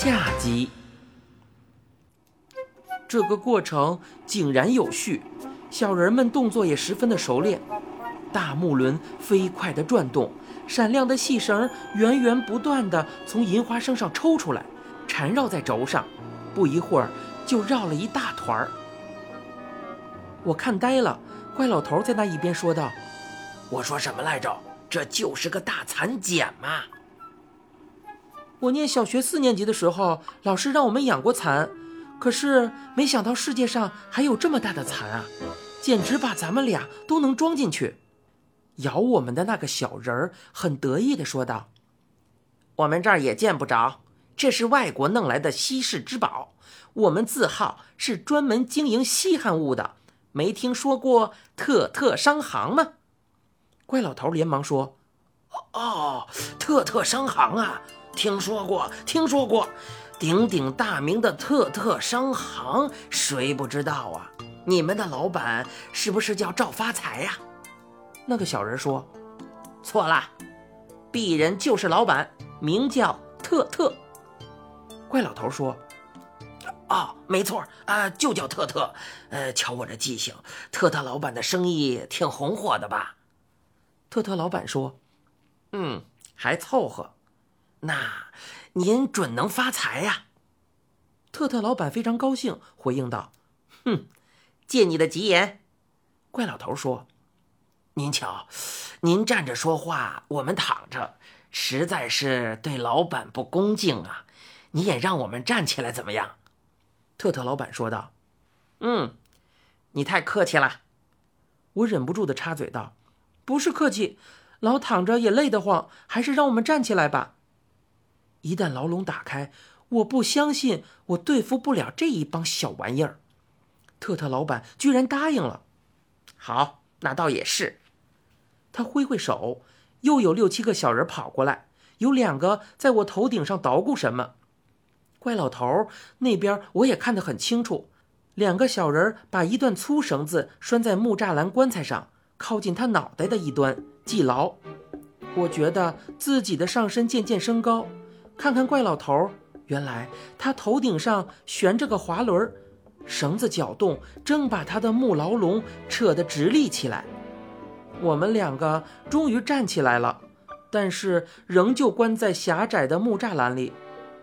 下集。这个过程井然有序，小人们动作也十分的熟练。大木轮飞快地转动，闪亮的细绳源源不断地从银花生上抽出来，缠绕在轴上。不一会儿，就绕了一大团儿。我看呆了，怪老头在那一边说道：“我说什么来着？这就是个大蚕茧嘛！我念小学四年级的时候，老师让我们养过蚕，可是没想到世界上还有这么大的蚕啊，简直把咱们俩都能装进去。”咬我们的那个小人儿很得意地说道：“我们这儿也见不着，这是外国弄来的稀世之宝。我们字号是专门经营稀罕物的，没听说过特特商行吗？”怪老头连忙说：“哦，特特商行啊，听说过，听说过，鼎鼎大名的特特商行，谁不知道啊？你们的老板是不是叫赵发财呀？”那个小人说：“错了，鄙人就是老板，名叫特特。”怪老头说：“哦，没错啊，就叫特特。呃，瞧我这记性，特特老板的生意挺红火的吧？”特特老板说：“嗯，还凑合。那您准能发财呀。”特特老板非常高兴，回应道：“哼，借你的吉言。”怪老头说。您瞧，您站着说话，我们躺着，实在是对老板不恭敬啊！你也让我们站起来怎么样？特特老板说道。嗯，你太客气了。我忍不住的插嘴道：“不是客气，老躺着也累得慌，还是让我们站起来吧。一旦牢笼打开，我不相信我对付不了这一帮小玩意儿。”特特老板居然答应了。好，那倒也是。他挥挥手，又有六七个小人跑过来，有两个在我头顶上捣鼓什么。怪老头那边我也看得很清楚，两个小人把一段粗绳子拴在木栅栏棺材上，靠近他脑袋的一端系牢。我觉得自己的上身渐渐升高，看看怪老头，原来他头顶上悬着个滑轮，绳子搅动，正把他的木牢笼扯得直立起来。我们两个终于站起来了，但是仍旧关在狭窄的木栅栏里。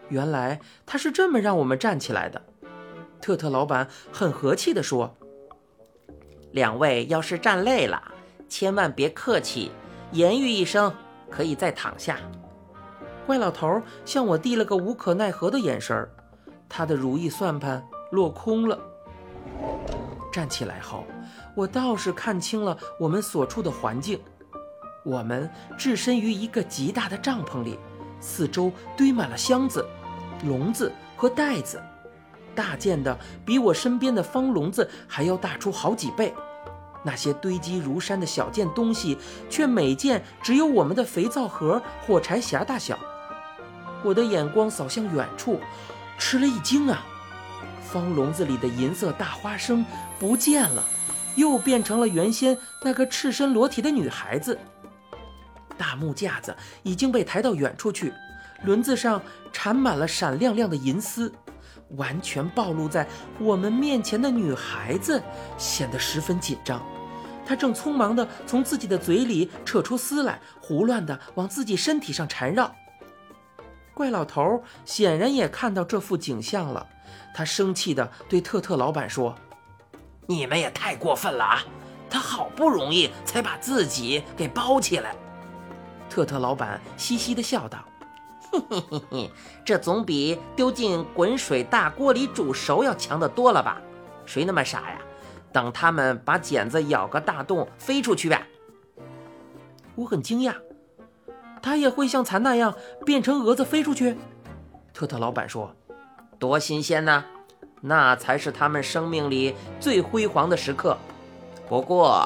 原来他是这么让我们站起来的。特特老板很和气地说：“两位要是站累了，千万别客气，言语一声，可以再躺下。”怪老头向我递了个无可奈何的眼神儿他的如意算盘落空了。站起来后。我倒是看清了我们所处的环境，我们置身于一个极大的帐篷里，四周堆满了箱子、笼子和袋子，大件的比我身边的方笼子还要大出好几倍。那些堆积如山的小件东西，却每件只有我们的肥皂盒、火柴匣大小。我的眼光扫向远处，吃了一惊啊！方笼子里的银色大花生不见了。又变成了原先那个赤身裸体的女孩子。大木架子已经被抬到远处去，轮子上缠满了闪亮亮的银丝，完全暴露在我们面前的女孩子显得十分紧张。她正匆忙地从自己的嘴里扯出丝来，胡乱地往自己身体上缠绕。怪老头显然也看到这幅景象了，他生气地对特特老板说。你们也太过分了啊！他好不容易才把自己给包起来。特特老板嘻嘻地笑道：“嘿嘿嘿嘿，这总比丢进滚水大锅里煮熟要强得多了吧？谁那么傻呀？等他们把剪子咬个大洞飞出去呗！”我很惊讶，他也会像蚕那样变成蛾子飞出去？特特老板说：“多新鲜呐！”那才是他们生命里最辉煌的时刻。不过，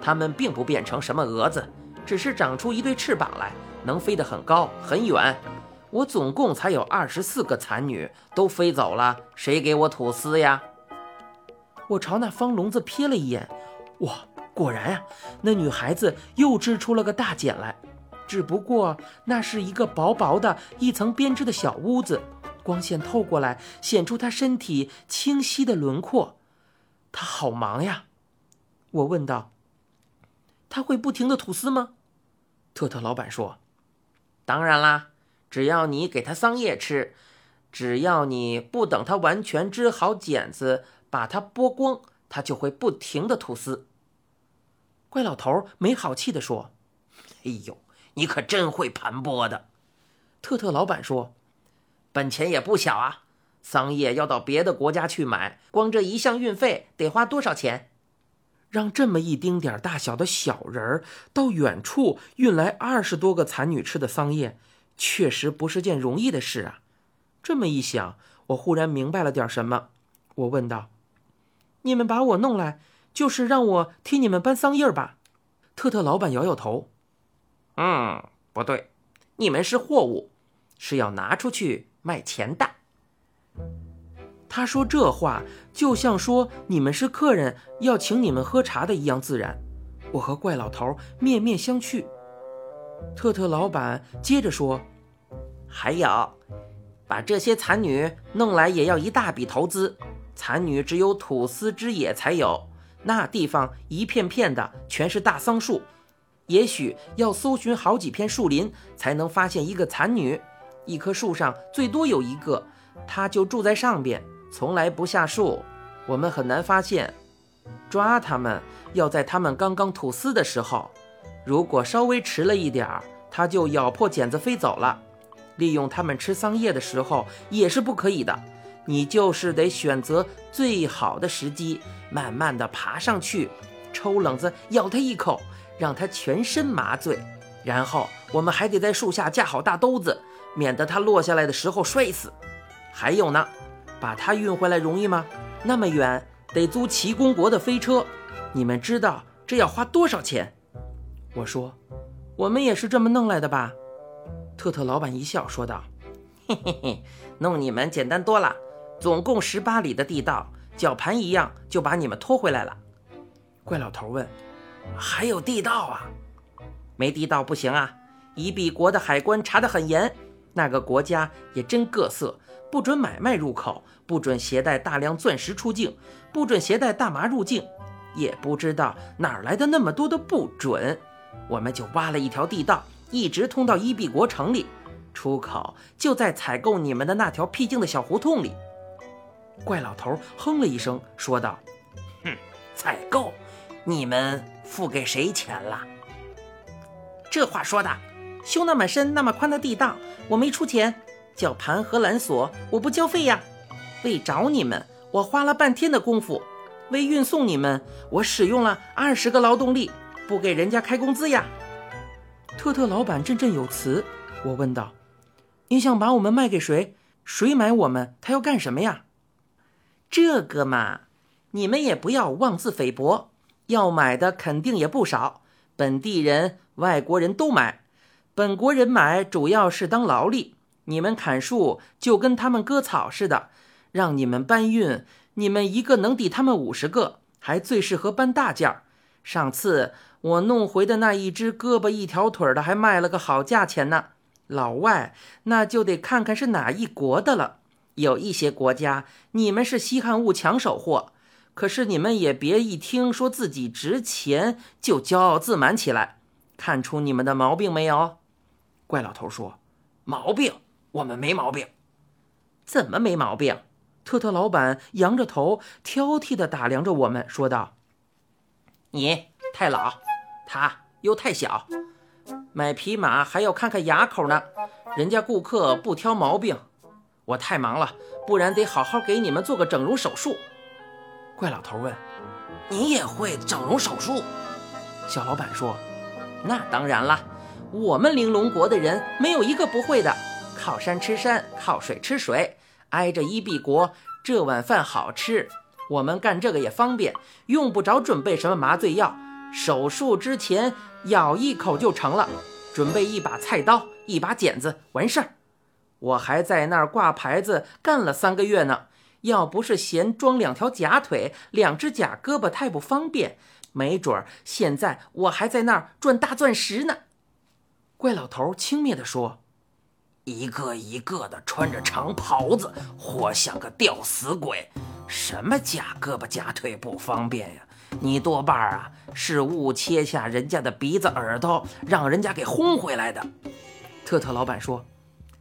他们并不变成什么蛾子，只是长出一对翅膀来，能飞得很高很远。我总共才有二十四个蚕女，都飞走了，谁给我吐丝呀？我朝那方笼子瞥了一眼，哇，果然呀，那女孩子又织出了个大茧来，只不过那是一个薄薄的一层编织的小屋子。光线透过来，显出他身体清晰的轮廓。他好忙呀，我问道。他会不停的吐丝吗？特特老板说：“当然啦，只要你给他桑叶吃，只要你不等他完全织好茧子，把它剥光，他就会不停的吐丝。”怪老头没好气的说：“哎呦，你可真会盘剥的。”特特老板说：“本钱也不小啊，桑叶要到别的国家去买，光这一项运费得花多少钱？让这么一丁点大小的小人儿到远处运来二十多个蚕女吃的桑叶，确实不是件容易的事啊。”这么一想，我忽然明白了点什么。我问道：“你们把我弄来？”就是让我替你们搬桑叶吧，特特老板摇摇头。嗯，不对，你们是货物，是要拿出去卖钱的。他说这话就像说你们是客人要请你们喝茶的一样自然。我和怪老头面面相觑。特特老板接着说：“还有，把这些蚕女弄来也要一大笔投资。蚕女只有吐司之野才有。”那地方一片片的全是大桑树，也许要搜寻好几片树林才能发现一个蚕女。一棵树上最多有一个，它就住在上边，从来不下树，我们很难发现。抓它们要在它们刚刚吐丝的时候，如果稍微迟了一点儿，它就咬破茧子飞走了。利用它们吃桑叶的时候也是不可以的。你就是得选择最好的时机，慢慢的爬上去，抽冷子咬它一口，让它全身麻醉。然后我们还得在树下架好大兜子，免得它落下来的时候摔死。还有呢，把它运回来容易吗？那么远，得租齐公国的飞车。你们知道这要花多少钱？我说，我们也是这么弄来的吧？特特老板一笑说道：“嘿嘿嘿，弄你们简单多了。”总共十八里的地道，绞盘一样就把你们拖回来了。怪老头问：“还有地道啊？没地道不行啊！伊比国的海关查得很严，那个国家也真各色，不准买卖入口，不准携带大量钻石出境，不准携带大麻入境。也不知道哪儿来的那么多的不准，我们就挖了一条地道，一直通到伊比国城里，出口就在采购你们的那条僻静的小胡同里。”怪老头哼了一声，说道：“哼，采购，你们付给谁钱了？这话说的，修那么深、那么宽的地道，我没出钱；叫盘和缆索，我不交费呀。为找你们，我花了半天的功夫；为运送你们，我使用了二十个劳动力，不给人家开工资呀。”特特老板振振有词。我问道：“你想把我们卖给谁？谁买我们？他要干什么呀？”这个嘛，你们也不要妄自菲薄，要买的肯定也不少，本地人、外国人都买。本国人买主要是当劳力，你们砍树就跟他们割草似的，让你们搬运，你们一个能抵他们五十个，还最适合搬大件儿。上次我弄回的那一只胳膊一条腿的，还卖了个好价钱呢。老外那就得看看是哪一国的了。有一些国家，你们是稀罕物、抢手货，可是你们也别一听说自己值钱就骄傲自满起来。看出你们的毛病没有？怪老头说：“毛病？我们没毛病。怎么没毛病？”特特老板扬着头，挑剔地打量着我们，说道：“你太老，他又太小，买匹马还要看看牙口呢。人家顾客不挑毛病。”我太忙了，不然得好好给你们做个整容手术。怪老头问：“你也会整容手术？”小老板说：“那当然了，我们玲珑国的人没有一个不会的。靠山吃山，靠水吃水，挨着伊壁国，这碗饭好吃。我们干这个也方便，用不着准备什么麻醉药，手术之前咬一口就成了。准备一把菜刀，一把剪子，完事儿。”我还在那儿挂牌子干了三个月呢，要不是嫌装两条假腿、两只假胳膊太不方便，没准儿现在我还在那儿赚大钻石呢。怪老头轻蔑地说：“一个一个的穿着长袍子，活像个吊死鬼。什么假胳膊假腿不方便呀？你多半啊是误切下人家的鼻子耳朵，让人家给轰回来的。特特老板说：“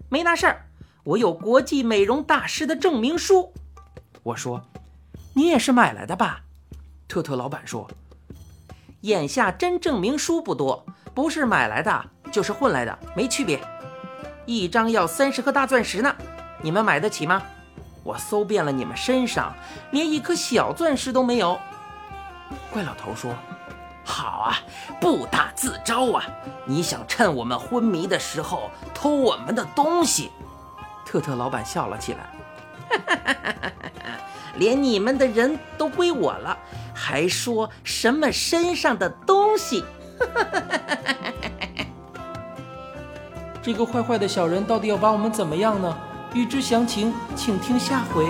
没那事儿，我有国际美容大师的证明书。”我说：“你也是买来的吧？”特特老板说：“眼下真证明书不多，不是买来的就是混来的，没区别。一张要三十颗大钻石呢，你们买得起吗？我搜遍了你们身上，连一颗小钻石都没有。”怪老头说：“好啊，不打自招啊！你想趁我们昏迷的时候偷我们的东西？”特特老板笑了起来：“连你们的人都归我了，还说什么身上的东西？”这个坏坏的小人到底要把我们怎么样呢？欲知详情，请听下回。